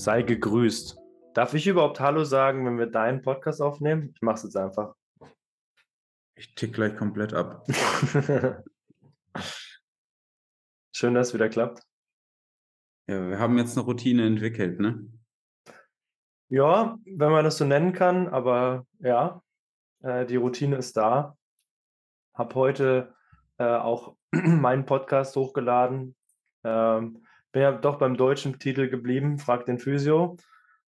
Sei gegrüßt. Darf ich überhaupt Hallo sagen, wenn wir deinen Podcast aufnehmen? Ich mach's jetzt einfach. Ich tick gleich komplett ab. Schön, dass es wieder klappt. Ja, wir haben jetzt eine Routine entwickelt, ne? Ja, wenn man das so nennen kann, aber ja, äh, die Routine ist da. Hab heute äh, auch meinen Podcast hochgeladen. Ähm, bin ja doch beim deutschen Titel geblieben, frag den Physio.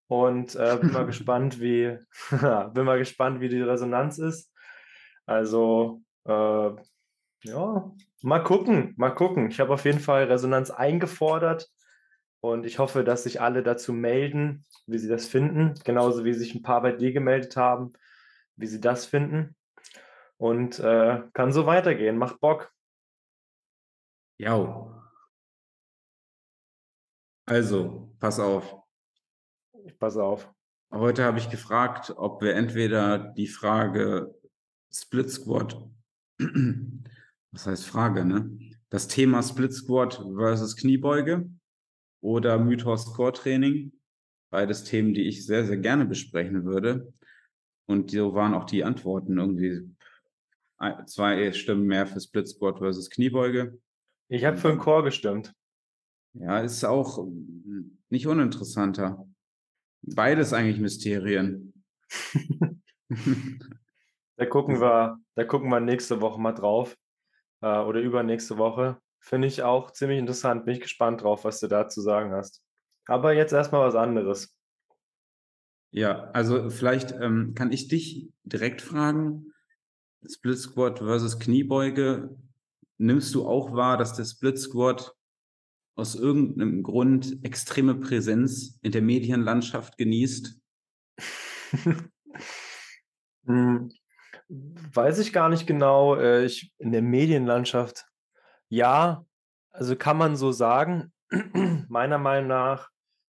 Und äh, bin mal gespannt, wie bin mal gespannt, wie die Resonanz ist. Also äh, ja, mal gucken, mal gucken. Ich habe auf jeden Fall Resonanz eingefordert und ich hoffe, dass sich alle dazu melden, wie sie das finden, genauso wie sich ein paar bei dir gemeldet haben, wie sie das finden. Und äh, kann so weitergehen. Macht Bock. Ja. Also, pass auf. Ich pass auf. Heute habe ich gefragt, ob wir entweder die Frage Split Squat, was heißt Frage, ne? Das Thema Split Squat versus Kniebeuge oder Mythos Core Training, beides Themen, die ich sehr, sehr gerne besprechen würde. Und so waren auch die Antworten irgendwie zwei Stimmen mehr für Split Squat versus Kniebeuge. Ich habe für einen Core gestimmt. Ja, ist auch nicht uninteressanter. Beides eigentlich Mysterien. da gucken wir, da gucken wir nächste Woche mal drauf. Äh, oder übernächste Woche. Finde ich auch ziemlich interessant. Bin ich gespannt drauf, was du da zu sagen hast. Aber jetzt erstmal was anderes. Ja, also vielleicht ähm, kann ich dich direkt fragen. Split Squat versus Kniebeuge. Nimmst du auch wahr, dass der Split Squat aus irgendeinem Grund extreme Präsenz in der Medienlandschaft genießt? hm, weiß ich gar nicht genau. Äh, ich, in der Medienlandschaft, ja, also kann man so sagen. Meiner Meinung nach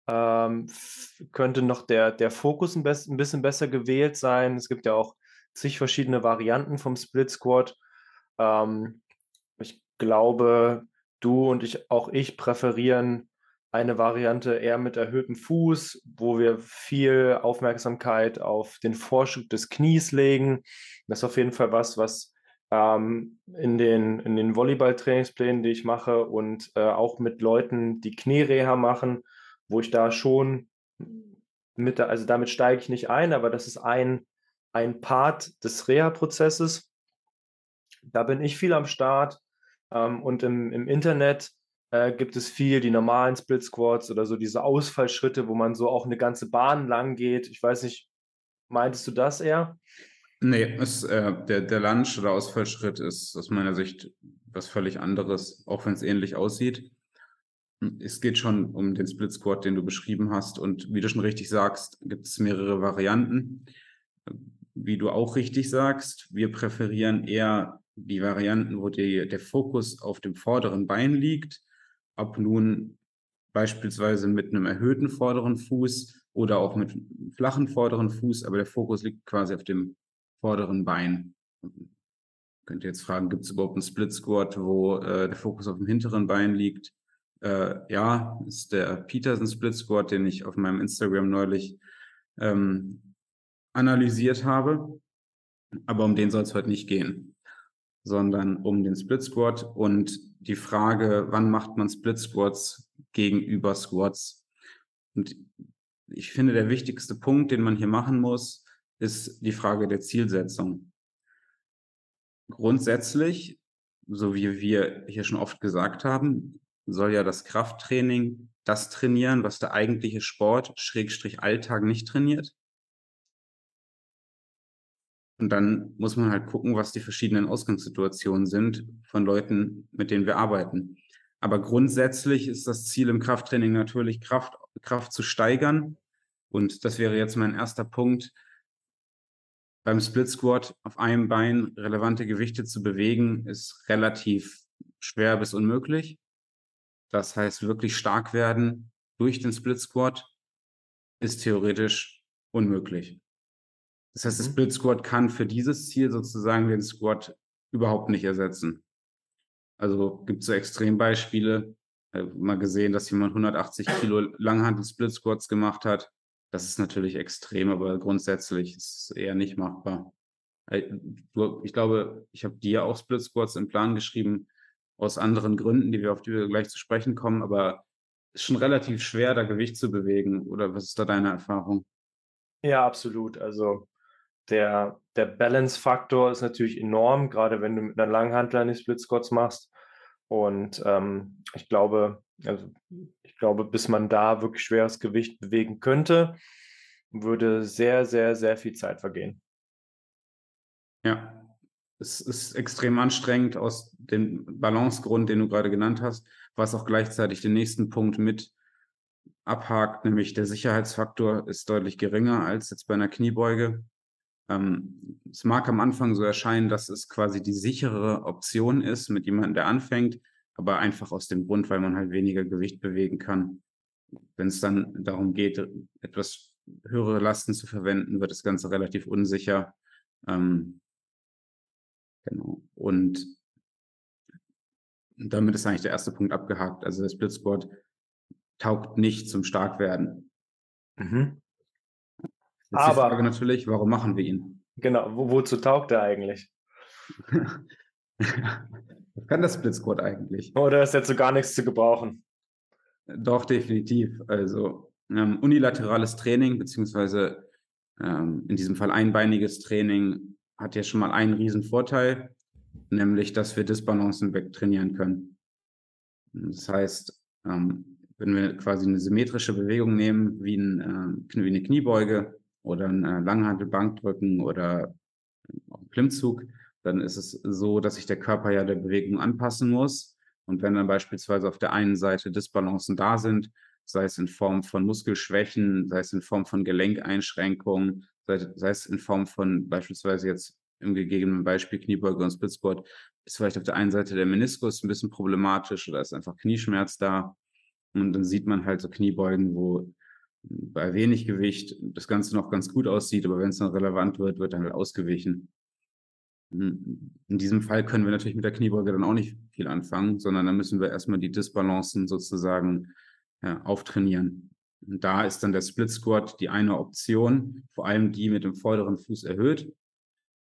ähm, könnte noch der, der Fokus ein, ein, bisschen besser gewählt sein. Es gibt ja auch zig verschiedene Varianten vom Split Squat. Ähm, ich glaube, du und ich, auch ich präferieren eine Variante eher mit erhöhtem Fuß, wo wir viel Aufmerksamkeit auf den Vorschub des Knies legen. Das ist auf jeden Fall was, was ähm, in den, in den Volleyball-Trainingsplänen, die ich mache und äh, auch mit Leuten, die Kniereha machen, wo ich da schon mit, also damit steige ich nicht ein, aber das ist ein, ein Part des Reha-Prozesses. Da bin ich viel am Start ähm, und im, im Internet äh, gibt es viel die normalen Split Squats oder so diese Ausfallschritte, wo man so auch eine ganze Bahn lang geht. Ich weiß nicht, meintest du das eher? Nee, ist, äh, der, der Lunge oder Ausfallschritt ist aus meiner Sicht was völlig anderes, auch wenn es ähnlich aussieht. Es geht schon um den Split Squat, den du beschrieben hast. Und wie du schon richtig sagst, gibt es mehrere Varianten. Wie du auch richtig sagst, wir präferieren eher die Varianten, wo die, der Fokus auf dem vorderen Bein liegt, ob nun beispielsweise mit einem erhöhten vorderen Fuß oder auch mit einem flachen vorderen Fuß, aber der Fokus liegt quasi auf dem vorderen Bein. Könnt ihr jetzt fragen, gibt es überhaupt einen Split Squat, wo äh, der Fokus auf dem hinteren Bein liegt? Äh, ja, ist der Peterson Split Squat, den ich auf meinem Instagram neulich ähm, analysiert habe. Aber um den soll es heute nicht gehen sondern um den Split Squat und die Frage, wann macht man Split Squats gegenüber Squats? Und ich finde, der wichtigste Punkt, den man hier machen muss, ist die Frage der Zielsetzung. Grundsätzlich, so wie wir hier schon oft gesagt haben, soll ja das Krafttraining das trainieren, was der eigentliche Sport, Schrägstrich Alltag nicht trainiert. Und dann muss man halt gucken, was die verschiedenen Ausgangssituationen sind von Leuten, mit denen wir arbeiten. Aber grundsätzlich ist das Ziel im Krafttraining natürlich, Kraft, Kraft zu steigern. Und das wäre jetzt mein erster Punkt. Beim Split Squat auf einem Bein relevante Gewichte zu bewegen, ist relativ schwer bis unmöglich. Das heißt, wirklich stark werden durch den Split Squat ist theoretisch unmöglich. Das heißt, das mhm. Split Squat kann für dieses Ziel sozusagen den Squat überhaupt nicht ersetzen. Also gibt es so Extrembeispiele. äh, mal gesehen, dass jemand 180 Kilo Langhandel-Split-Squats gemacht hat. Das ist natürlich extrem, aber grundsätzlich ist es eher nicht machbar. Äh, ich glaube, ich habe dir auch Split Squats im Plan geschrieben, aus anderen Gründen, die wir auf die wir gleich zu sprechen kommen, aber es ist schon relativ schwer, da Gewicht zu bewegen. Oder was ist da deine Erfahrung? Ja, absolut. Also der, der Balance-Faktor ist natürlich enorm, gerade wenn du mit einer Langhantel die Split Squats machst. Und ähm, ich glaube, also ich glaube, bis man da wirklich schweres Gewicht bewegen könnte, würde sehr, sehr, sehr viel Zeit vergehen. Ja, es ist extrem anstrengend aus dem Balancegrund, den du gerade genannt hast, was auch gleichzeitig den nächsten Punkt mit abhakt, nämlich der Sicherheitsfaktor ist deutlich geringer als jetzt bei einer Kniebeuge. Ähm, es mag am Anfang so erscheinen, dass es quasi die sichere Option ist mit jemandem, der anfängt, aber einfach aus dem Grund, weil man halt weniger Gewicht bewegen kann. Wenn es dann darum geht, etwas höhere Lasten zu verwenden, wird das Ganze relativ unsicher. Ähm, genau. Und damit ist eigentlich der erste Punkt abgehakt. Also der Splitsport taugt nicht zum Starkwerden. Mhm. Jetzt Aber die Frage natürlich, warum machen wir ihn? Genau, wo, wozu taugt er eigentlich? Was kann das Squat eigentlich? Oder ist so gar nichts zu gebrauchen? Doch, definitiv. Also ähm, unilaterales Training, beziehungsweise ähm, in diesem Fall einbeiniges Training, hat ja schon mal einen riesen Vorteil, nämlich, dass wir Disbalancen wegtrainieren können. Das heißt, ähm, wenn wir quasi eine symmetrische Bewegung nehmen, wie, ein, äh, wie eine Kniebeuge oder ein äh, Langhantelbankdrücken oder ein Klimmzug, dann ist es so, dass sich der Körper ja der Bewegung anpassen muss. Und wenn dann beispielsweise auf der einen Seite Disbalancen da sind, sei es in Form von Muskelschwächen, sei es in Form von Gelenkeinschränkungen, sei, sei es in Form von beispielsweise jetzt im gegebenen Beispiel Kniebeuge und Splitsquat, ist vielleicht auf der einen Seite der Meniskus ein bisschen problematisch oder ist einfach Knieschmerz da. Und dann sieht man halt so Kniebeugen, wo bei wenig Gewicht das Ganze noch ganz gut aussieht, aber wenn es dann relevant wird, wird dann halt ausgewichen. Hm, in diesem Fall können wir natürlich mit der Kniebeuge dann auch nicht viel anfangen, sondern dann müssen wir erstmal die Disbalancen sozusagen ja, auftrainieren. Und da ist dann der Split Squat die eine Option, vor allem die mit dem vorderen Fuß erhöht,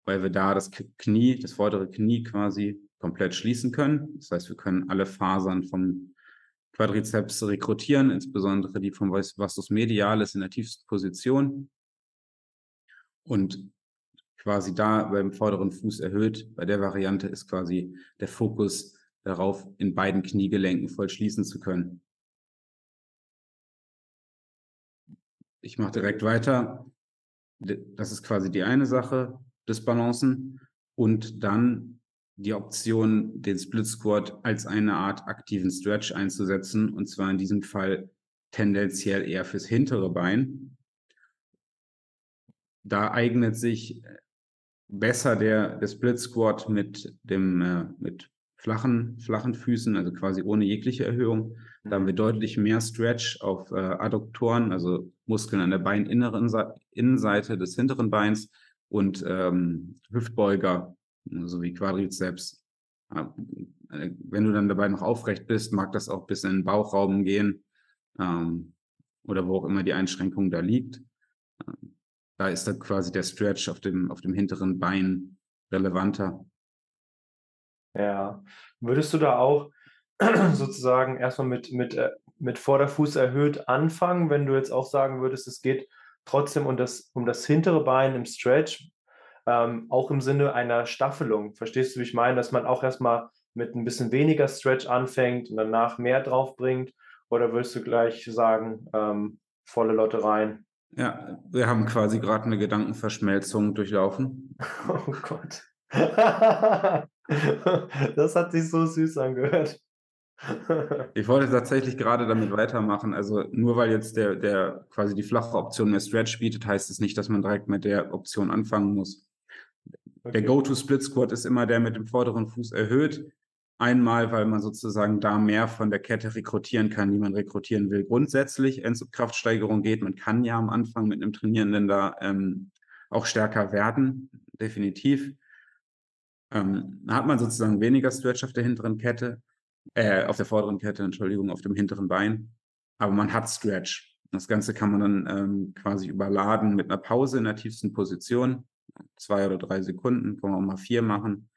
weil wir da das Knie, das vordere Knie quasi komplett schließen können. Das heißt, wir können alle Fasern vom Quadrizeps rekrutieren, insbesondere die vom Vastus medialis in der tiefsten Position. Und quasi da beim vorderen Fuß erhöht. Bei der Variante ist quasi der Fokus darauf, in beiden Kniegelenken voll schließen zu können. Ich mache direkt weiter. Das ist quasi die eine Sache des Balancen. Und dann die Option, den Split Squat als eine Art aktiven Stretch einzusetzen. Und zwar in diesem Fall tendenziell eher fürs hintere Bein. Da eignet sich besser der, der Split Squat mit dem, äh, mit flachen, flachen Füßen, also quasi ohne jegliche Erhöhung. Da haben wir deutlich mehr Stretch auf äh, Adduktoren, also Muskeln an der beininneren Innenseite des hinteren Beins und ähm, Hüftbeuger sowie Quadrizeps. Äh, wenn du dann dabei noch aufrecht bist, mag das auch bis in den Bauchraum gehen ähm, oder wo auch immer die Einschränkung da liegt. Da ist dann quasi der Stretch auf dem, auf dem hinteren Bein relevanter. Ja, würdest du da auch sozusagen erstmal mit, mit, äh, mit Vorderfuß erhöht anfangen, wenn du jetzt auch sagen würdest, es geht trotzdem um das, um das hintere Bein im Stretch, ähm, auch im Sinne einer Staffelung. Verstehst du, wie ich meine, dass man auch erstmal mit ein bisschen weniger Stretch anfängt und danach mehr drauf bringt? Oder würdest du gleich sagen, ähm, volle Lotte rein? Ja, wir haben quasi gerade eine Gedankenverschmelzung durchlaufen. Oh Gott. das hat sich so süß angehört. ich wollte tatsächlich gerade damit weitermachen. Also nur weil jetzt der, der quasi die flache Option mehr Stretch bietet, heißt es nicht, dass man direkt mit der Option anfangen muss. Okay. Der Go-To-Split-Squat ist immer der mit dem vorderen Fuß erhöht. Einmal, weil man sozusagen da mehr von der Kette rekrutieren kann, die man rekrutieren will. Grundsätzlich, wenn es um Kraftsteigerung geht, man kann ja am Anfang mit einem Trainierenden da ähm, auch stärker werden, definitiv. Ähm, da hat man sozusagen weniger Stretch auf der hinteren Kette. Äh, auf der vorderen Kette, Entschuldigung, auf dem hinteren Bein. Aber man hat Stretch. Das Ganze kann man dann ähm, quasi überladen mit einer Pause in der tiefsten Position. Zwei oder drei Sekunden, kann man auch mal vier machen.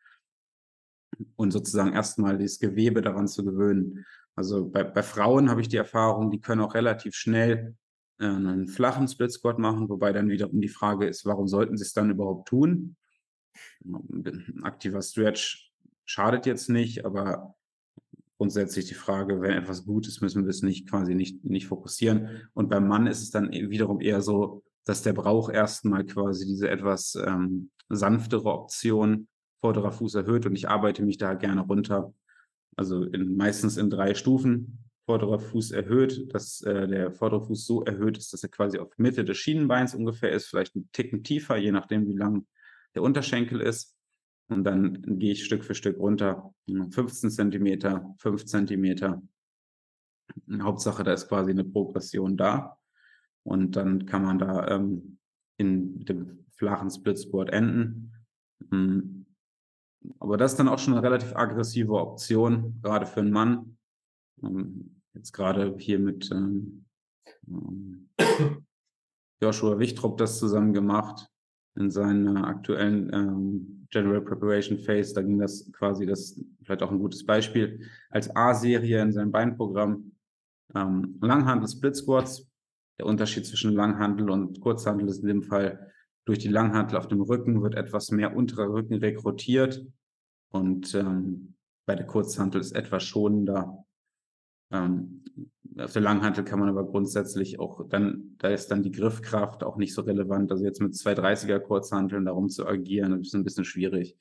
Und sozusagen erstmal das Gewebe daran zu gewöhnen. Also bei, bei Frauen habe ich die Erfahrung, die können auch relativ schnell äh, einen flachen Split Squat machen, wobei dann wiederum die Frage ist, warum sollten sie es dann überhaupt tun? Ein aktiver Stretch schadet jetzt nicht, aber grundsätzlich die Frage, wenn etwas gut ist, müssen wir es nicht quasi nicht, nicht fokussieren. Und beim Mann ist es dann e-, wiederum eher so, dass der Brauch erstmal quasi diese etwas ähm, sanftere Option vorderer Fuß erhöht und ich arbeite mich da gerne runter. Also in, meistens in drei Stufen. Vorderer Fuß erhöht, dass äh, der vordere Fuß so erhöht ist, dass er quasi auf Mitte des Schienenbeins ungefähr ist, vielleicht ein Ticken tiefer, je nachdem, wie lang der Unterschenkel ist. Und dann gehe ich Stück für Stück runter. 15 Zentimeter, 5 Zentimeter. Hauptsache, da ist quasi eine Progression da. Und dann kann man da ähm, in dem flachen Splitsboard enden. Hm. Aber das ist dann auch schon eine relativ aggressive Option, gerade für einen Mann. Ähm, jetzt gerade hier mit ähm, ähm Joshua Wichtrup das zusammen gemacht in seiner aktuellen ähm, General Preparation Phase. Da ging das quasi, das vielleicht auch ein gutes Beispiel, als A-Serie in seinem Beinprogramm. Ähm, Langhandel Split Squats. Der Unterschied zwischen Langhandel und Kurzhandel ist in dem Fall, durch die Langhandel auf dem Rücken wird etwas mehr unterer Rücken rekrutiert und ähm, bei der Kurzhandel ist etwas schonender. Ähm, auf der Langhantel kann man aber grundsätzlich auch dann, da ist dann die Griffkraft auch nicht so relevant. Also jetzt mit 230er Kurzhanteln darum zu agieren, ist ein bisschen schwierig.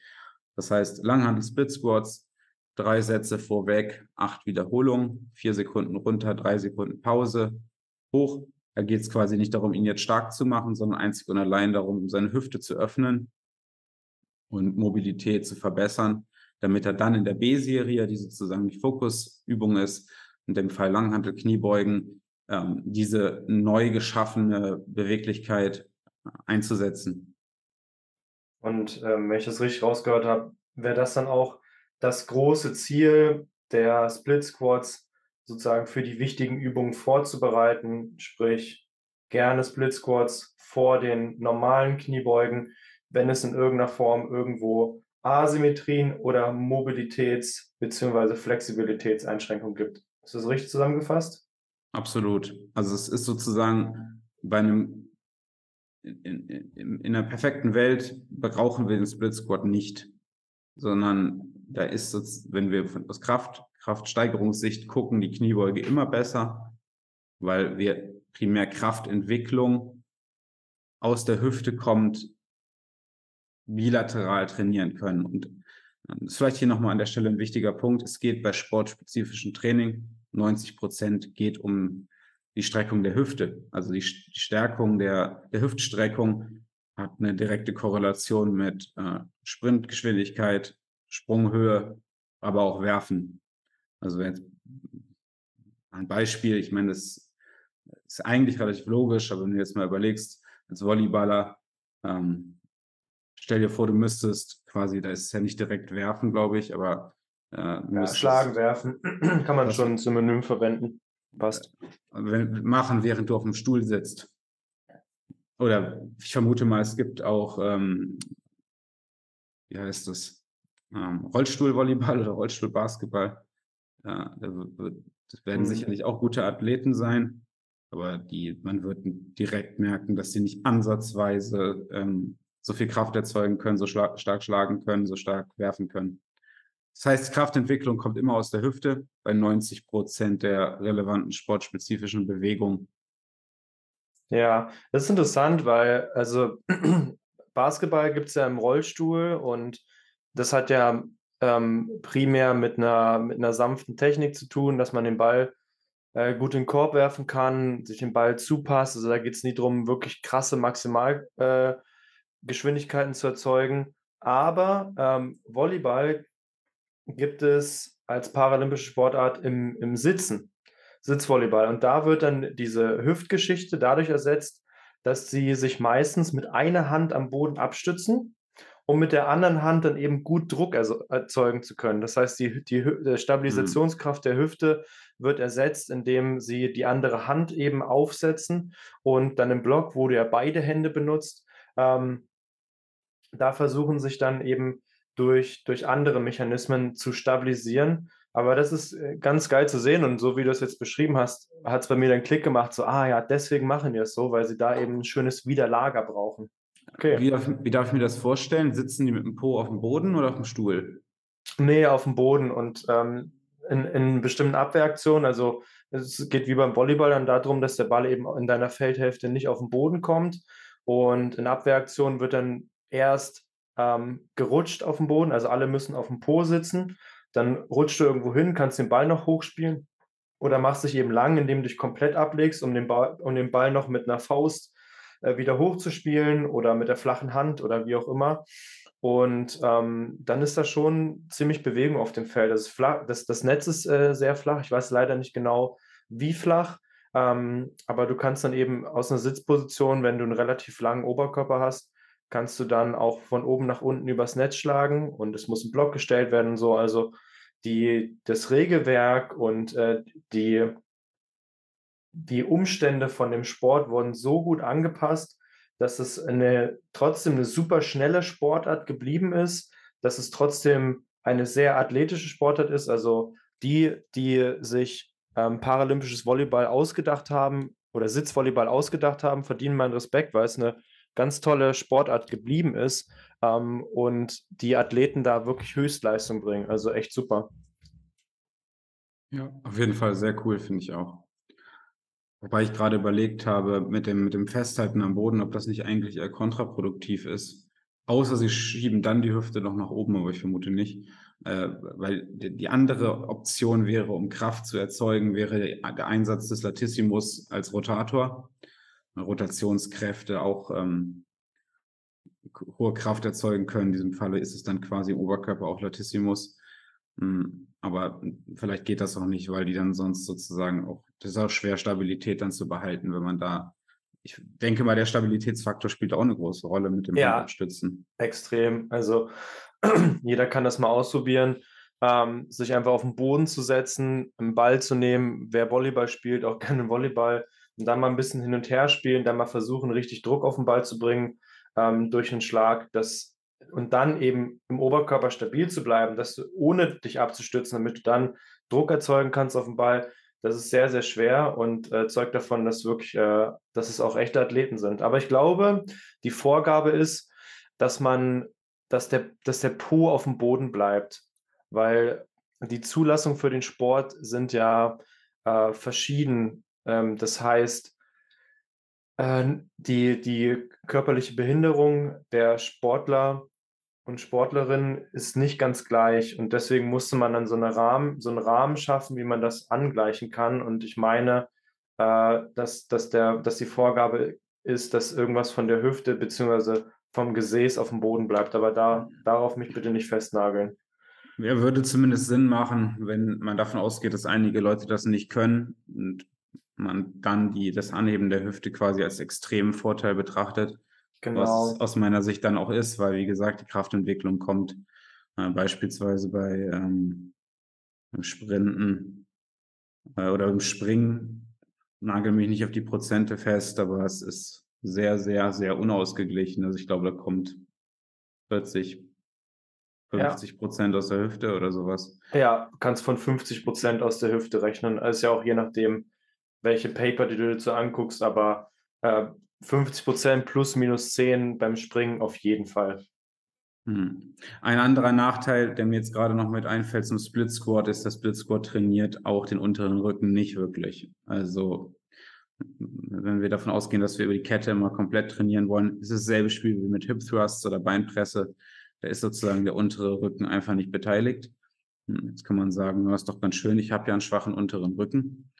Das heißt, Langhantel Split Squats, drei Sätze vorweg, acht Wiederholungen, vier Sekunden runter, drei Sekunden Pause, hoch. Da geht es quasi nicht darum, ihn jetzt stark zu machen, sondern einzig und allein darum, seine Hüfte zu öffnen und Mobilität zu verbessern, damit er dann in der B-Serie, die sozusagen die Fokusübung ist, in dem Fall Langhantel, Kniebeugen, ähm, diese neu geschaffene Beweglichkeit einzusetzen. Und ähm, wenn ich das richtig rausgehört habe, wäre das dann auch das große Ziel der Split Squats, sozusagen für die wichtigen Übungen vorzubereiten, sprich gerne Split Squats vor den normalen Kniebeugen, wenn es in irgendeiner Form irgendwo Asymmetrien oder Mobilitäts- bzw. Flexibilitätseinschränkungen gibt. Ist das richtig zusammengefasst? Absolut. Also es ist sozusagen bei einem in, in, in einer perfekten Welt brauchen wir den Split Squat nicht, sondern da ist, so, wenn wir aus Kraft, Kraftsteigerungssicht gucken, die Kniebeuge immer besser, weil wir primär Kraftentwicklung aus der Hüfte kommt, bilateral trainieren können. Und das ist vielleicht hier nochmal an der Stelle ein wichtiger Punkt. Es geht bei sportspezifischen Training, 90 Prozent geht um die Streckung der Hüfte. Also die, Stärkung der, der Hüftstreckung hat eine direkte Korrelation mit äh, Sprintgeschwindigkeit, Sprunghöhe, aber auch Werfen. Also jetzt ein Beispiel, ich meine, das ist eigentlich relativ logisch, aber wenn du jetzt mal überlegst, als Volleyballer, ähm, stell dir vor, du müsstest quasi, da ist es ja nicht direkt werfen, glaube ich, aber äh, ja, schlagen, werfen, kann man schon synonym verwenden. Passt. Wenn, machen, während du auf dem Stuhl sitzt. Oder ich vermute mal, es gibt auch, ähm, wie heißt das? Ähm, Rollstuhlvolleyball oder Rollstuhlbasketball. Ja, das werden mhm. sicherlich auch gute Athleten sein, aber die, man wird direkt merken, dass sie nicht ansatzweise ähm, so viel Kraft erzeugen können, so schla stark schlagen können, so stark werfen können. Das heißt, Kraftentwicklung kommt immer aus der Hüfte bei 90 Prozent der relevanten sportspezifischen Bewegungen. Ja, das ist interessant, weil also Basketball gibt es ja im Rollstuhl und das hat ja ähm, primär mit einer, mit einer sanften Technik zu tun, dass man den Ball äh, gut in den Korb werfen kann, sich den Ball zupasst. Also da geht es nie darum, wirklich krasse Maximal, äh, zu erzeugen. Aber ähm, Volleyball gibt es als paralympische Sportart im, im Sitzen, Sitzvolleyball. Und da wird dann diese Hüftgeschichte dadurch ersetzt, dass sie sich meistens mit einer Hand am Boden abstützen um mit der anderen Hand dann eben gut Druck erzeugen zu können. Das heißt, die, die, die. Stabilisationskraft der Hüfte wird ersetzt, indem sie die andere Hand eben aufsetzen und dann im Block, wo du ja beide Hände benutzt, ähm, da versuchen sich dann eben durch, durch andere Mechanismen zu stabilisieren. Aber das ist äh, ganz geil zu sehen und so wie du es jetzt beschrieben hast, hat es bei mir dann Klick gemacht, so, ah ja, deswegen machen die es so, weil sie da eben ein schönes Widerlager brauchen. Okay. Wie darf, wie darf ich mir das vorstellen? Sitzen die mit dem Po auf dem Boden oder auf dem Stuhl? Nee, auf dem Boden und ähm, in, in bestimmten Abwehraktionen, also es geht wie beim Volleyball dann darum, dass der Ball eben in deiner Feldhälfte nicht auf den Boden kommt und in Abwehraktionen wird dann erst ähm, gerutscht auf dem Boden, also alle müssen auf dem Po sitzen dann rutschst du irgendwo hin, kannst den Ball noch hochspielen oder machst dich eben lang, indem du dich komplett ablegst, um den Ball, um den Ball noch mit einer Faust äh, wieder hochzuspielen oder mit der flachen Hand oder wie auch immer. Und ähm, dann ist da schon ziemlich Bewegung auf dem Feld. Das, flach, das, das Netz ist äh, sehr flach. Ich weiß leider nicht genau, wie flach. Ähm, aber du kannst dann eben aus einer Sitzposition, wenn du einen relativ langen Oberkörper hast, kannst du dann auch von oben nach unten übers Netz schlagen und es muss ein Block gestellt werden und so. Also die, das Regelwerk und äh, die, die Umstände von dem Sport wurden so gut angepasst, dass es eine, trotzdem eine super schnelle Sportart geblieben ist, dass es trotzdem eine sehr athletische Sportart ist. Also die, die sich ähm, paralympisches Volleyball ausgedacht haben oder Sitzvolleyball ausgedacht haben, verdienen meinen Respekt, weil es eine ganz tolle Sportart geblieben ist ähm, und die Athleten da wirklich Höchstleistung bringen. Also echt super. Ja, auf jeden Fall sehr cool, finde ich auch. Wobei ich gerade überlegt habe, mit dem, mit dem Festhalten am Boden, ob das nicht eigentlich eher kontraproduktiv ist. Außer sie schieben dann die Hüfte noch nach oben, aber ich vermute nicht. Äh, weil die, andere Option wäre, um Kraft zu erzeugen, wäre der Einsatz des Latissimus als Rotator. Rotationskräfte auch ähm, hohe Kraft erzeugen können. In diesem Falle ist es dann quasi im Oberkörper auch Latissimus. Hm, aber vielleicht geht das auch nicht, weil die dann sonst sozusagen auch, das ist auch schwer, Stabilität dann zu behalten, wenn man da, ich denke mal, der Stabilitätsfaktor spielt auch eine große Rolle mit dem ja, Abstützen. Extrem. Also jeder kann das mal ausprobieren, ähm, sich einfach auf den Boden zu setzen, einen Ball zu nehmen. Wer Volleyball spielt, auch gerne Volleyball und dann mal ein bisschen hin und her spielen, dann mal versuchen, richtig Druck auf den Ball zu bringen ähm, durch einen Schlag. Das, und dann eben im Oberkörper stabil zu bleiben, dass du ohne dich abzustützen, damit du dann Druck erzeugen kannst auf den Ball. Das ist sehr, sehr schwer und äh, zeugt davon, dass wirklich, äh, dass es auch echte Athleten sind. Aber ich glaube, die Vorgabe ist, dass man, dass der, dass der Po auf dem Boden bleibt, weil die Zulassung für den Sport sind ja äh, verschieden ähm, das heißt, äh, die, die körperliche Behinderung der Sportler und Sportlerinnen ist nicht ganz gleich. Und deswegen musste man dann so, eine Rahmen, so einen Rahmen schaffen, wie man das angleichen kann. Und ich meine, äh, dass, dass, der, dass die Vorgabe ist, dass irgendwas von der Hüfte bzw. vom Gesäß auf dem Boden bleibt. Aber da, darauf mich bitte nicht festnageln. Ja, würde zumindest Sinn machen, wenn man davon ausgeht, dass einige Leute das nicht können und man dann die, das Anheben der Hüfte quasi als extremen Vorteil betrachtet. Genau. Was aus meiner Sicht dann auch ist, weil, wie gesagt, die Kraftentwicklung kommt äh, beispielsweise bei ähm, Sprinten äh, oder im Springen. Nagel mich nicht auf die Prozente fest, aber es ist sehr, sehr, sehr unausgeglichen. Also ich glaube, da kommt 40, 50 Prozent ja. aus der Hüfte oder sowas. Ja, kannst von 50 Prozent aus der Hüfte rechnen. Also ja auch je nachdem, welche Paper die du dazu anguckst, aber äh, 50 Prozent plus minus 10 beim Springen auf jeden Fall. Hm. Ein anderer Nachteil, der mir jetzt gerade noch mit einfällt zum Split Squat, ist, dass Split Squat trainiert auch den unteren Rücken nicht wirklich. Also wenn wir davon ausgehen, dass wir über die Kette immer komplett trainieren wollen, ist es dasselbe Spiel wie mit Hip Thrusts oder Beinpresse. Da ist sozusagen der untere Rücken einfach nicht beteiligt. Hm, jetzt kann man sagen, das ist doch ganz schön, ich habe ja einen schwachen unteren Rücken.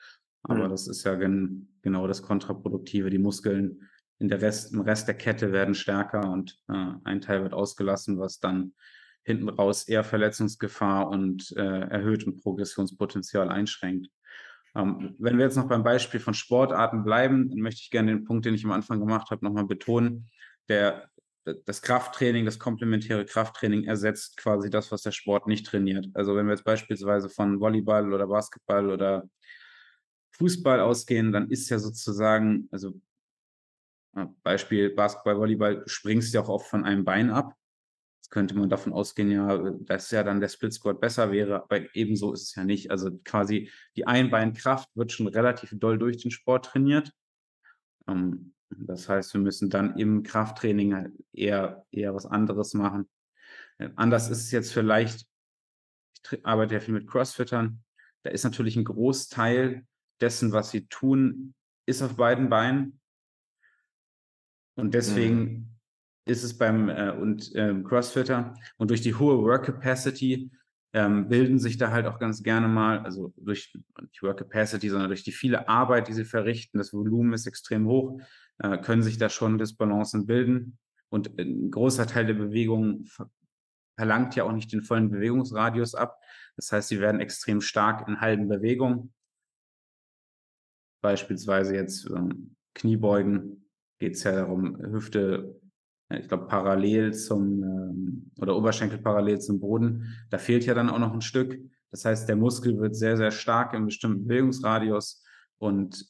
Aber mhm. das ist ja gen genau das Kontraproduktive. Die Muskeln in der Rest, im Rest der Kette werden stärker und äh, ein Teil wird ausgelassen, was dann hinten raus eher Verletzungsgefahr und äh, erhöhtem Progressionspotenzial einschränkt. Ähm, wenn wir jetzt noch beim Beispiel von Sportarten bleiben, dann möchte ich gerne den Punkt, den ich am Anfang gemacht habe, nochmal betonen. Der das Krafttraining, das komplementäre Krafttraining ersetzt quasi das, was der Sport nicht trainiert. Also wenn wir jetzt beispielsweise von Volleyball oder Basketball oder Fußball ausgehen, dann ist ja sozusagen, also Beispiel Basketball, Volleyball, springst ja auch oft von einem Bein ab. Jetzt könnte man davon ausgehen, ja, dass ja dann der Split Squat besser wäre, aber ebenso ist es ja nicht. Also quasi die Einbeinkraft wird schon relativ doll durch den Sport trainiert. Ähm, das heißt, wir müssen dann im Krafttraining halt eher, eher was anderes machen. Äh, anders ist es jetzt vielleicht, ich arbeite ja viel mit Crossfittern, da ist natürlich ein Großteil dessen, was sie tun, ist auf beiden Beinen. Und deswegen mhm. ist es beim äh, und ähm, Crossfitter und durch die hohe Work Capacity ähm, bilden sich da halt auch ganz gerne mal, also durch nicht Work Capacity, sondern durch die viele Arbeit, die sie verrichten, das Volumen ist extrem hoch, äh, können sich da schon Disbalancen bilden. Und ein großer Teil der Bewegung verlangt ja auch nicht den vollen Bewegungsradius ab. Das heißt, sie werden extrem stark in halben Bewegungen. Beispielsweise jetzt ähm, Kniebeugen geht es ja darum, Hüfte, ich glaube, parallel zum ähm, oder Oberschenkel parallel zum Boden. Da fehlt ja dann auch noch ein Stück. Das heißt, der Muskel wird sehr, sehr stark im bestimmten Bewegungsradius und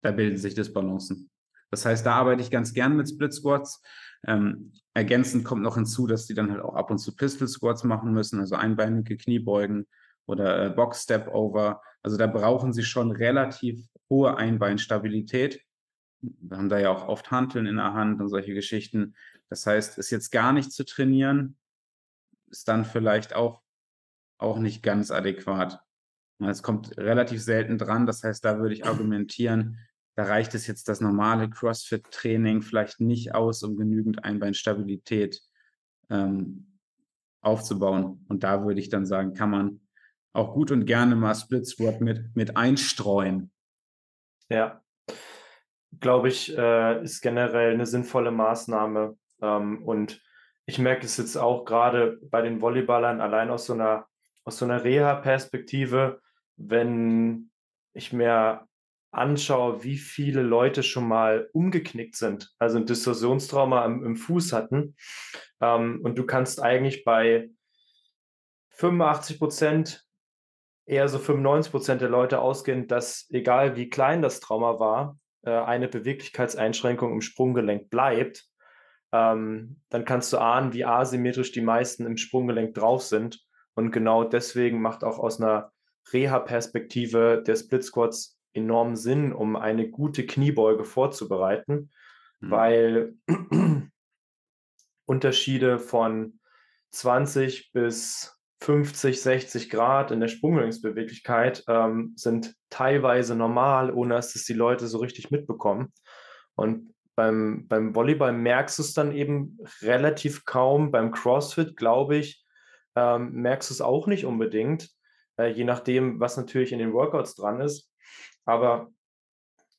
da bilden sich Disbalancen. Das heißt, da arbeite ich ganz gern mit Split Squats. Ähm, ergänzend kommt noch hinzu, dass die dann halt auch ab und zu Pistol Squats machen müssen, also einbeinige Kniebeugen oder äh, Box Step Over. Also da brauchen sie schon relativ hohe Einbeinstabilität. Wir haben da ja auch oft Hanteln in der Hand und solche Geschichten. Das heißt, ist jetzt gar nicht zu trainieren, ist dann vielleicht auch, auch nicht ganz adäquat. Es kommt relativ selten dran. Das heißt, da würde ich argumentieren, da reicht es jetzt das normale CrossFit-Training vielleicht nicht aus, um genügend Einbeinstabilität ähm, aufzubauen. Und da würde ich dann sagen, kann man auch gut und gerne mal Split Squat mit, mit einstreuen. Ja, glaube ich, äh, ist generell eine sinnvolle Maßnahme. Ähm, und ich merke es jetzt auch gerade bei den Volleyballern allein aus so einer, aus so einer Reha-Perspektive wenn ich mir anschaue, wie viele Leute schon mal umgeknickt sind, also ein Distorsionstrauma im, im Fuß hatten. Ähm, und du kannst eigentlich bei 85 Prozent, eher so 95 Prozent der Leute ausgehen, dass egal wie klein das Trauma war, äh, eine Beweglichkeitseinschränkung im Sprunggelenk bleibt. Ähm, dann kannst du ahnen, wie asymmetrisch die meisten im Sprunggelenk drauf sind. Und genau deswegen macht auch aus einer Reha-Perspektive der Split Squats enorm Sinn, um eine gute Kniebeuge vorzubereiten, mhm. weil Unterschiede von 20 bis 50, 60 Grad in der Sprunggelenksbeweglichkeit ähm, sind teilweise normal, ohne dass es die Leute so richtig mitbekommen. Und beim, beim Volleyball merkst du es dann eben relativ kaum. Beim CrossFit, glaube ich, ähm, merkst du es auch nicht unbedingt äh, je nachdem, was natürlich in den Workouts dran ist. Aber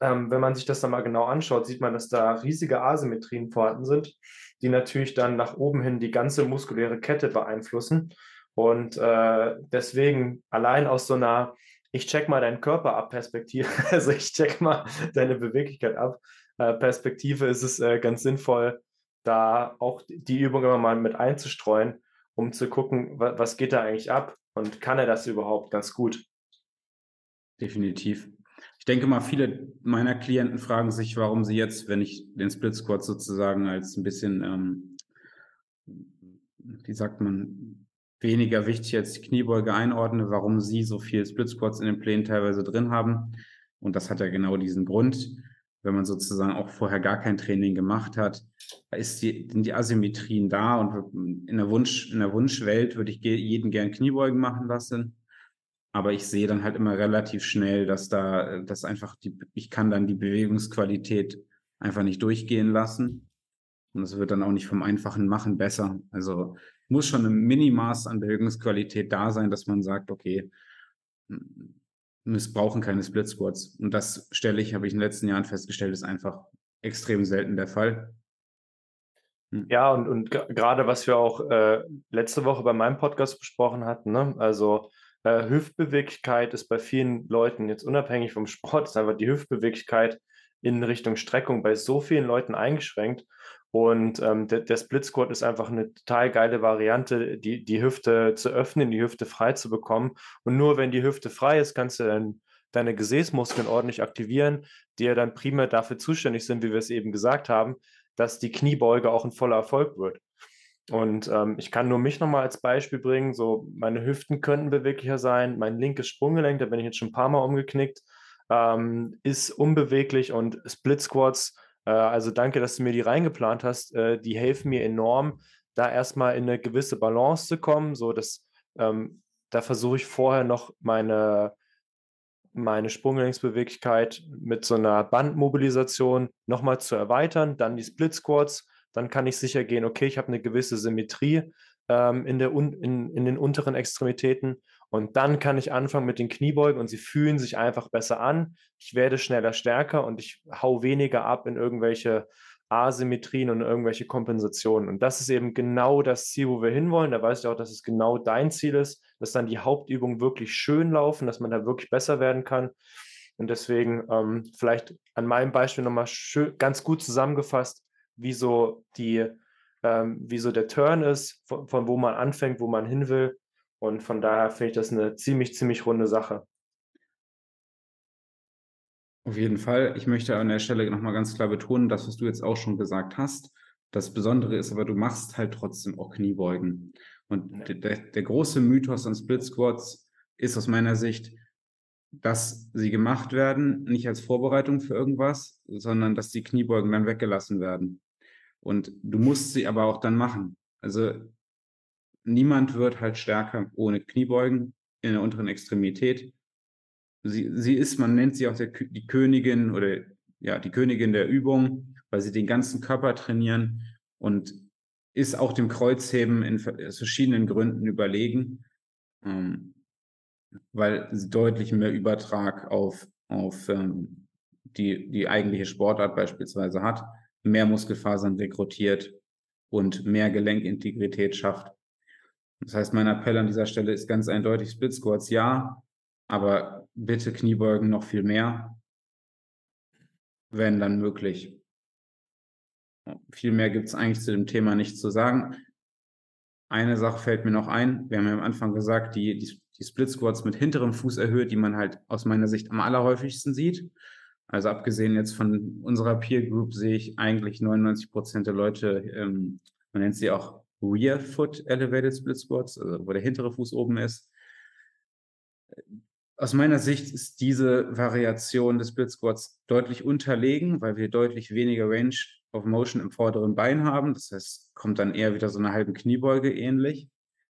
ähm, wenn man sich das dann mal genau anschaut, sieht man, dass da riesige Asymmetrien vorhanden sind, die natürlich dann nach oben hin die ganze muskuläre Kette beeinflussen. Und äh, deswegen allein aus so einer, ich check mal deinen Körper ab Perspektive, also ich check mal deine Beweglichkeit ab äh, Perspektive, ist es äh, ganz sinnvoll, da auch die Übung immer mal mit einzustreuen, um zu gucken, was geht da eigentlich ab und kann er das überhaupt ganz gut? Definitiv. Ich denke mal, viele meiner Klienten fragen sich, warum sie jetzt, wenn ich den Split Squat sozusagen als ein bisschen, ähm, wie sagt man, weniger wichtig als die Kniebeuge einordne, warum sie so viel Split Squats in den Plänen teilweise drin haben. Und das hat ja genau diesen Grund. Wenn man sozusagen auch vorher gar kein Training gemacht hat, ist die, sind die Asymmetrien da und in der Wunsch, in der Wunschwelt würde ich jeden gern Kniebeugen machen lassen. Aber ich sehe dann halt immer relativ schnell, dass da, dass einfach die, ich kann dann die Bewegungsqualität einfach nicht durchgehen lassen. Und es wird dann auch nicht vom einfachen Machen besser. Also muss schon ein Minimaß an Bewegungsqualität da sein, dass man sagt, okay, missbrauchen keine Split Squats. Und das stelle ich, habe ich in den letzten Jahren festgestellt, ist einfach extrem selten der Fall. Hm. Ja, und, und gerade was wir auch äh, letzte Woche bei meinem Podcast besprochen hatten, ne? also äh, Hüftbeweglichkeit ist bei vielen Leuten jetzt unabhängig vom Sport, ist einfach die Hüftbeweglichkeit in Richtung Streckung bei so vielen Leuten eingeschränkt. Und ähm, der, der Split Squat ist einfach eine total geile Variante, die, die Hüfte zu öffnen, die Hüfte frei zu bekommen. Und nur wenn die Hüfte frei ist, kannst du dann deine Gesäßmuskeln ordentlich aktivieren, die ja dann primär dafür zuständig sind, wie wir es eben gesagt haben, dass die Kniebeuge auch ein voller Erfolg wird. Und ähm, ich kann nur mich nochmal als Beispiel bringen. So, meine Hüften könnten beweglicher sein. Mein linkes Sprunggelenk, da bin ich jetzt schon ein paar Mal umgeknickt, ähm, ist unbeweglich und Split Squats, äh, also danke, dass du mir die reingeplant hast, äh, die helfen mir enorm, da erstmal in eine gewisse Balance zu kommen. So, dass ähm, da versuche ich vorher noch meine, meine Sprunggelenksbeweglichkeit mit so einer Bandmobilisation nochmal zu erweitern, dann die Split Squats dann kann ich sicher gehen, okay, ich habe eine gewisse Symmetrie ähm, in, der, in, in den unteren Extremitäten und dann kann ich anfangen mit den Kniebeugen und sie fühlen sich einfach besser an. Ich werde schneller stärker und ich hau weniger ab in irgendwelche Asymmetrien und irgendwelche Kompensationen. Und das ist eben genau das Ziel, wo wir hinwollen. Da weiß ich auch, dass es genau dein Ziel ist, dass dann die Hauptübungen wirklich schön laufen, dass man da wirklich besser werden kann. Und deswegen ähm, vielleicht an meinem Beispiel nochmal ganz gut zusammengefasst, wie so die, ähm, wie so der Turn ist, von, von wo man anfängt, wo man hin will. Und von daher finde ich das eine ziemlich, ziemlich runde Sache. Auf jeden Fall. Ich möchte an der Stelle nochmal ganz klar betonen, das, was du jetzt auch schon gesagt hast. Das Besondere ist aber, du machst halt trotzdem auch Kniebeugen. Und ja. der, der große Mythos an Split Squats ist aus meiner Sicht, dass sie gemacht werden, nicht als Vorbereitung für irgendwas, sondern dass die Kniebeugen dann weggelassen werden. Und du musst sie aber auch dann machen. Also niemand wird halt stärker ohne Kniebeugen in der unteren Extremität. Sie, sie ist, man nennt sie auch der, die Königin oder ja, die Königin der Übung, weil sie den ganzen Körper trainieren und ist auch dem Kreuzheben in verschiedenen Gründen überlegen, ähm, weil sie deutlich mehr Übertrag auf, auf ähm, die, die eigentliche Sportart beispielsweise hat mehr Muskelfasern rekrutiert und mehr Gelenkintegrität schafft. Das heißt, mein Appell an dieser Stelle ist ganz eindeutig Split Squats, ja, aber bitte Kniebeugen noch viel mehr, wenn dann möglich. Viel mehr gibt es eigentlich zu dem Thema nicht zu sagen. Eine Sache fällt mir noch ein. Wir haben ja am Anfang gesagt, die, die, die Split Squats mit hinterem Fuß erhöht, die man halt aus meiner Sicht am allerhäufigsten sieht. Also abgesehen jetzt von unserer Peer Group sehe ich eigentlich 99 Prozent der Leute, ähm, man nennt sie auch Rear Foot Elevated Split Squats, also wo der hintere Fuß oben ist. Aus meiner Sicht ist diese Variation des Split Squats deutlich unterlegen, weil wir deutlich weniger Range of Motion im vorderen Bein haben. Das heißt, kommt dann eher wieder so eine halbe Kniebeuge ähnlich.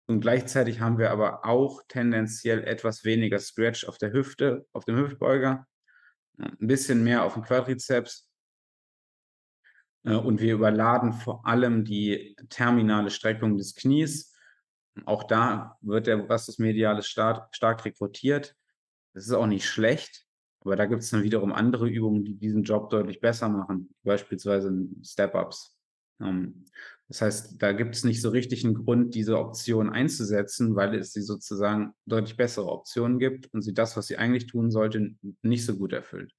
Und gleichzeitig haben wir aber auch tendenziell etwas weniger Stretch auf der Hüfte, auf dem Hüftbeuger ein bisschen mehr auf den Quadrizeps. Äh, und wir überladen vor allem die terminale Streckung des Knies. Auch da wird der Vastus stark, stark rekrutiert. Das ist auch nicht schlecht, aber da gibt es dann wiederum andere Übungen, die diesen Job deutlich besser machen, beispielsweise Step-Ups. Ähm, das heißt, da gibt es nicht so richtig einen Grund, diese Option einzusetzen, weil es sie sozusagen deutlich bessere Optionen gibt und sie das, was sie eigentlich tun sollte, nicht so gut erfüllt.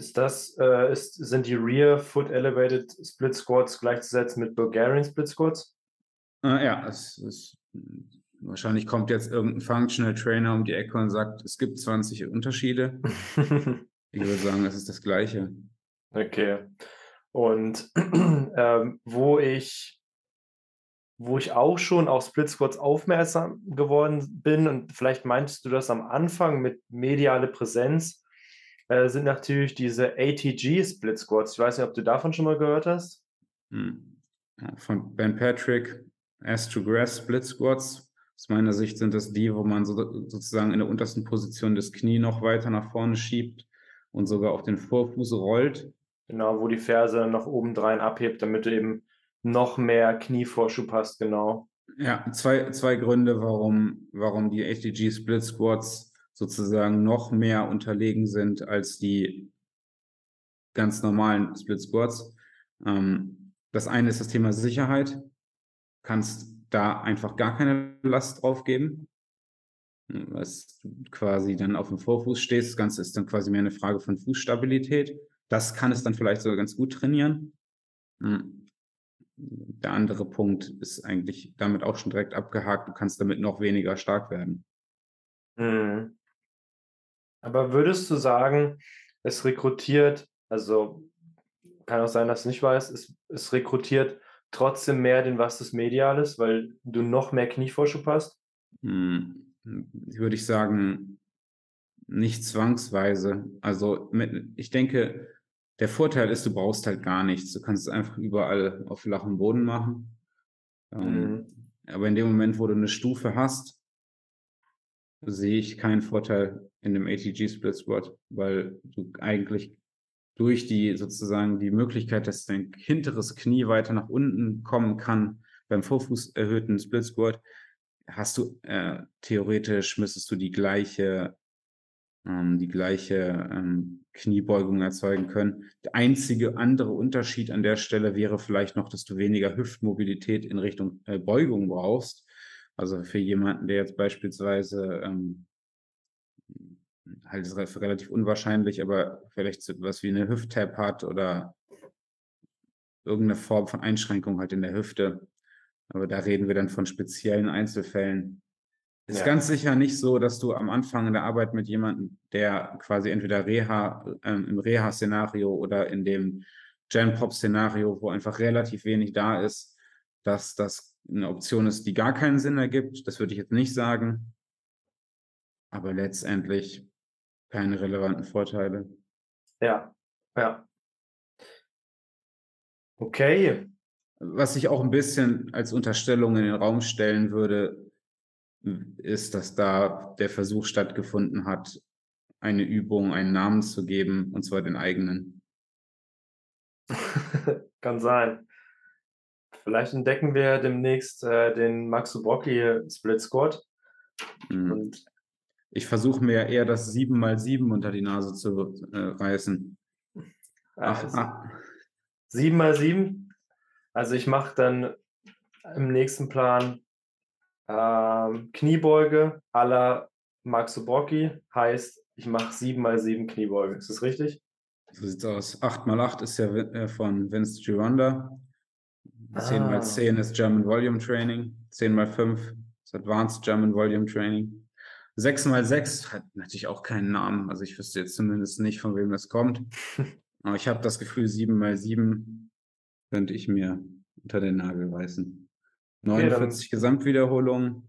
Ist das, äh, ist, sind die Rear Foot Elevated Split Squats gleichzusetzen mit Bulgarian Split Squats? Äh, ja, es ist, wahrscheinlich kommt jetzt irgendein Functional Trainer um die Ecke und sagt, es gibt 20 Unterschiede. ich würde sagen, es ist das Gleiche. Okay. Und ähm, wo ich wo ich auch schon auf Split Squats aufmerksam geworden bin und vielleicht meintest du das am Anfang mit mediale Präsenz, äh, sind natürlich diese ATG Split Squats. Ich weiß nicht, ob du davon schon mal gehört hast. Hm. Von Ben Patrick, S to Grass Split Squats. Aus meiner Sicht sind das die, wo man so, sozusagen in der untersten Position das Knie noch weiter nach vorne schiebt und sogar auf den Vorfuß rollt Genau, wo die Ferse noch obendrein abhebt, damit du eben noch mehr Knievorschub hast, genau. Ja, zwei, zwei Gründe, warum, warum die HDG Split Squats sozusagen noch mehr unterlegen sind als die ganz normalen Split Squats. Ähm, das eine ist das Thema Sicherheit. Kannst da einfach gar keine Last drauf geben. was quasi dann auf dem Vorfuß stehst. Das Ganze ist dann quasi mehr eine Frage von Fußstabilität. Das kann es dann vielleicht sogar ganz gut trainieren. Hm. Der andere Punkt ist eigentlich damit auch schon direkt abgehakt. Du kannst damit noch weniger stark werden. Mhm. Aber würdest du sagen, es rekrutiert, also kann auch sein, dass du nicht weißt, es, es rekrutiert trotzdem mehr den Vastus Medialis, weil du noch mehr Knievorschub hast? Hm, würde ich sagen, nicht zwangsweise. Also mit, ich denke, der Vorteil ist, du brauchst halt gar nichts. Du kannst es einfach überall auf flachem Boden machen. Ähm, mhm. Aber in dem Moment, wo du eine Stufe hast, sehe ich keinen Vorteil in dem ATG Split Squat, weil du eigentlich durch die sozusagen die Möglichkeit, dass dein hinteres Knie weiter nach unten kommen kann beim Vorfuß erhöhten Split Squat, hast du äh, theoretisch müsstest du die gleiche ähm, die gleiche ähm, Kniebeugung erzeugen können. Der einzige andere Unterschied an der Stelle wäre vielleicht noch, dass du weniger Hüftmobilität in Richtung äh, Beugung brauchst. Also für jemanden, der jetzt beispielsweise ähm, halt ist relativ unwahrscheinlich, aber vielleicht so was wie eine Hüft-Tab hat oder irgendeine Form von Einschränkung halt in der Hüfte. Aber da reden wir dann von speziellen Einzelfällen. Ist ja. ganz sicher nicht so, dass du am Anfang in der Arbeit mit jemandem, der quasi entweder Reha, äh, im Reha-Szenario oder in dem Gen-Pop-Szenario, wo einfach relativ wenig da ist, dass das eine Option ist, die gar keinen Sinn ergibt. Das würde ich jetzt nicht sagen. Aber letztendlich keine relevanten Vorteile. Ja, ja. Okay. Was ich auch ein bisschen als Unterstellung in den Raum stellen würde, ist, dass da der Versuch stattgefunden hat, eine Übung einen Namen zu geben, und zwar den eigenen. Kann sein. Vielleicht entdecken wir demnächst äh, den Maxubocki Split Squad. Mhm. Ich versuche mir eher das 7x7 unter die Nase zu äh, reißen. Ach, also, ach. 7x7? Also ich mache dann im nächsten Plan ähm, Kniebeuge à la Max Borki heißt, ich mache 7 mal 7 Kniebeuge. Ist das richtig? So sieht's aus. 8 mal 8 ist ja äh, von Vince Gironda. 10 mal 10 ist German Volume Training. 10 mal 5 ist Advanced German Volume Training. 6 mal 6 hat natürlich auch keinen Namen. Also ich wüsste jetzt zumindest nicht, von wem das kommt. Aber ich habe das Gefühl, 7 mal 7 könnte ich mir unter den Nagel reißen. 49 okay, Gesamtwiederholungen.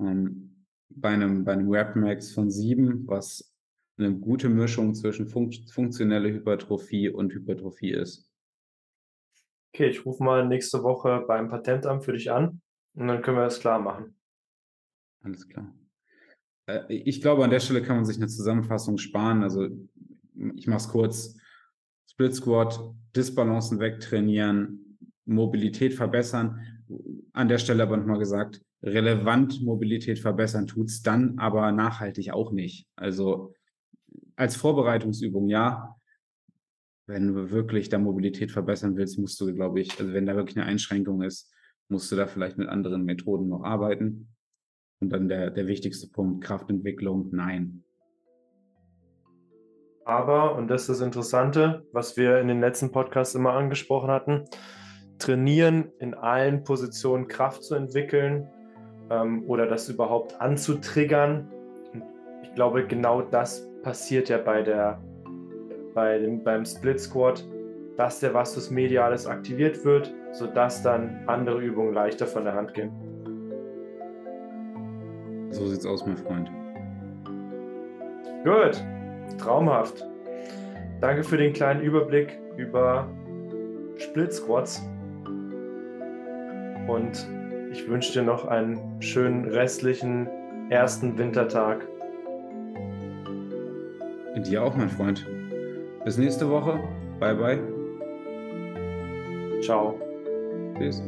Ähm, bei einem, bei einem Rap Max von 7, was eine gute Mischung zwischen fun funktionelle Hypertrophie und Hypertrophie ist. Okay, ich rufe mal nächste Woche beim Patentamt für dich an und dann können wir das klar machen. Alles klar. Äh, ich glaube, an der Stelle kann man sich eine Zusammenfassung sparen. Also ich mache es kurz. Split Squat, Disbalancen wegtrainieren, Mobilität verbessern an der Stelle aber nochmal gesagt, relevant Mobilität verbessern tut es dann aber nachhaltig auch nicht. Also als Vorbereitungsübung ja. Wenn du wirklich da Mobilität verbessern willst, musst du, glaube ich, also wenn da wirklich eine Einschränkung ist, musst du da vielleicht mit anderen Methoden noch arbeiten. Und dann der, der wichtigste Punkt, Kraftentwicklung, nein. Aber, und das ist das Interessante, was wir in den letzten Podcasts immer angesprochen hatten, trainieren, in allen Positionen Kraft zu entwickeln ähm, oder das überhaupt anzutriggern. ich glaube, genau das passiert ja bei der, bei dem, beim Split Squat, dass der Vastus Medialis aktiviert wird, sodass dann andere Übungen leichter von der Hand gehen. So sieht's aus, mein Freund. Gut, traumhaft. Danke für den kleinen Überblick über Split Squats und ich wünsche dir noch einen schönen restlichen ersten Wintertag. Dir auch, mein Freund. Bis nächste Woche. Bye, bye. Ciao. Bis.